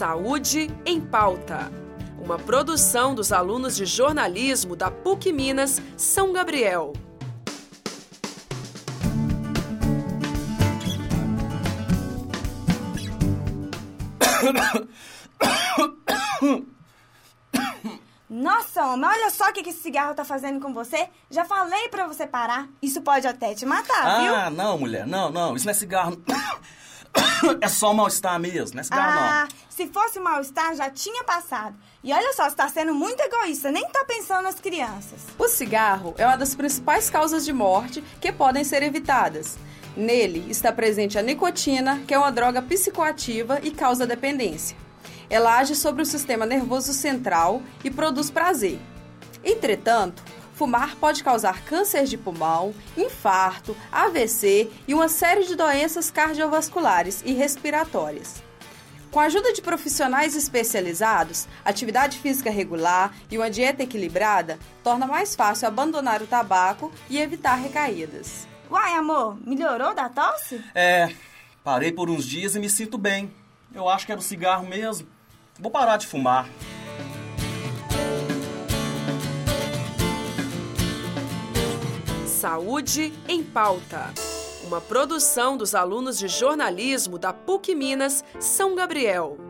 Saúde em Pauta. Uma produção dos alunos de jornalismo da PUC Minas, São Gabriel. Nossa, homem, olha só o que esse cigarro tá fazendo com você. Já falei pra você parar. Isso pode até te matar, viu? Ah, não, mulher, não, não. Isso não é cigarro. É só mal-estar mesmo, não é cigarro, ah, não. Se fosse mal-estar, já tinha passado. E olha só, você tá sendo muito egoísta, nem tá pensando nas crianças. O cigarro é uma das principais causas de morte que podem ser evitadas. Nele está presente a nicotina, que é uma droga psicoativa e causa dependência. Ela age sobre o sistema nervoso central e produz prazer. Entretanto, fumar pode causar câncer de pulmão, infarto, AVC e uma série de doenças cardiovasculares e respiratórias. Com a ajuda de profissionais especializados, atividade física regular e uma dieta equilibrada, torna mais fácil abandonar o tabaco e evitar recaídas. Uai, amor, melhorou da tosse? É, parei por uns dias e me sinto bem. Eu acho que era o cigarro mesmo. Vou parar de fumar. Saúde em Pauta. Uma produção dos alunos de jornalismo da PUC Minas, São Gabriel.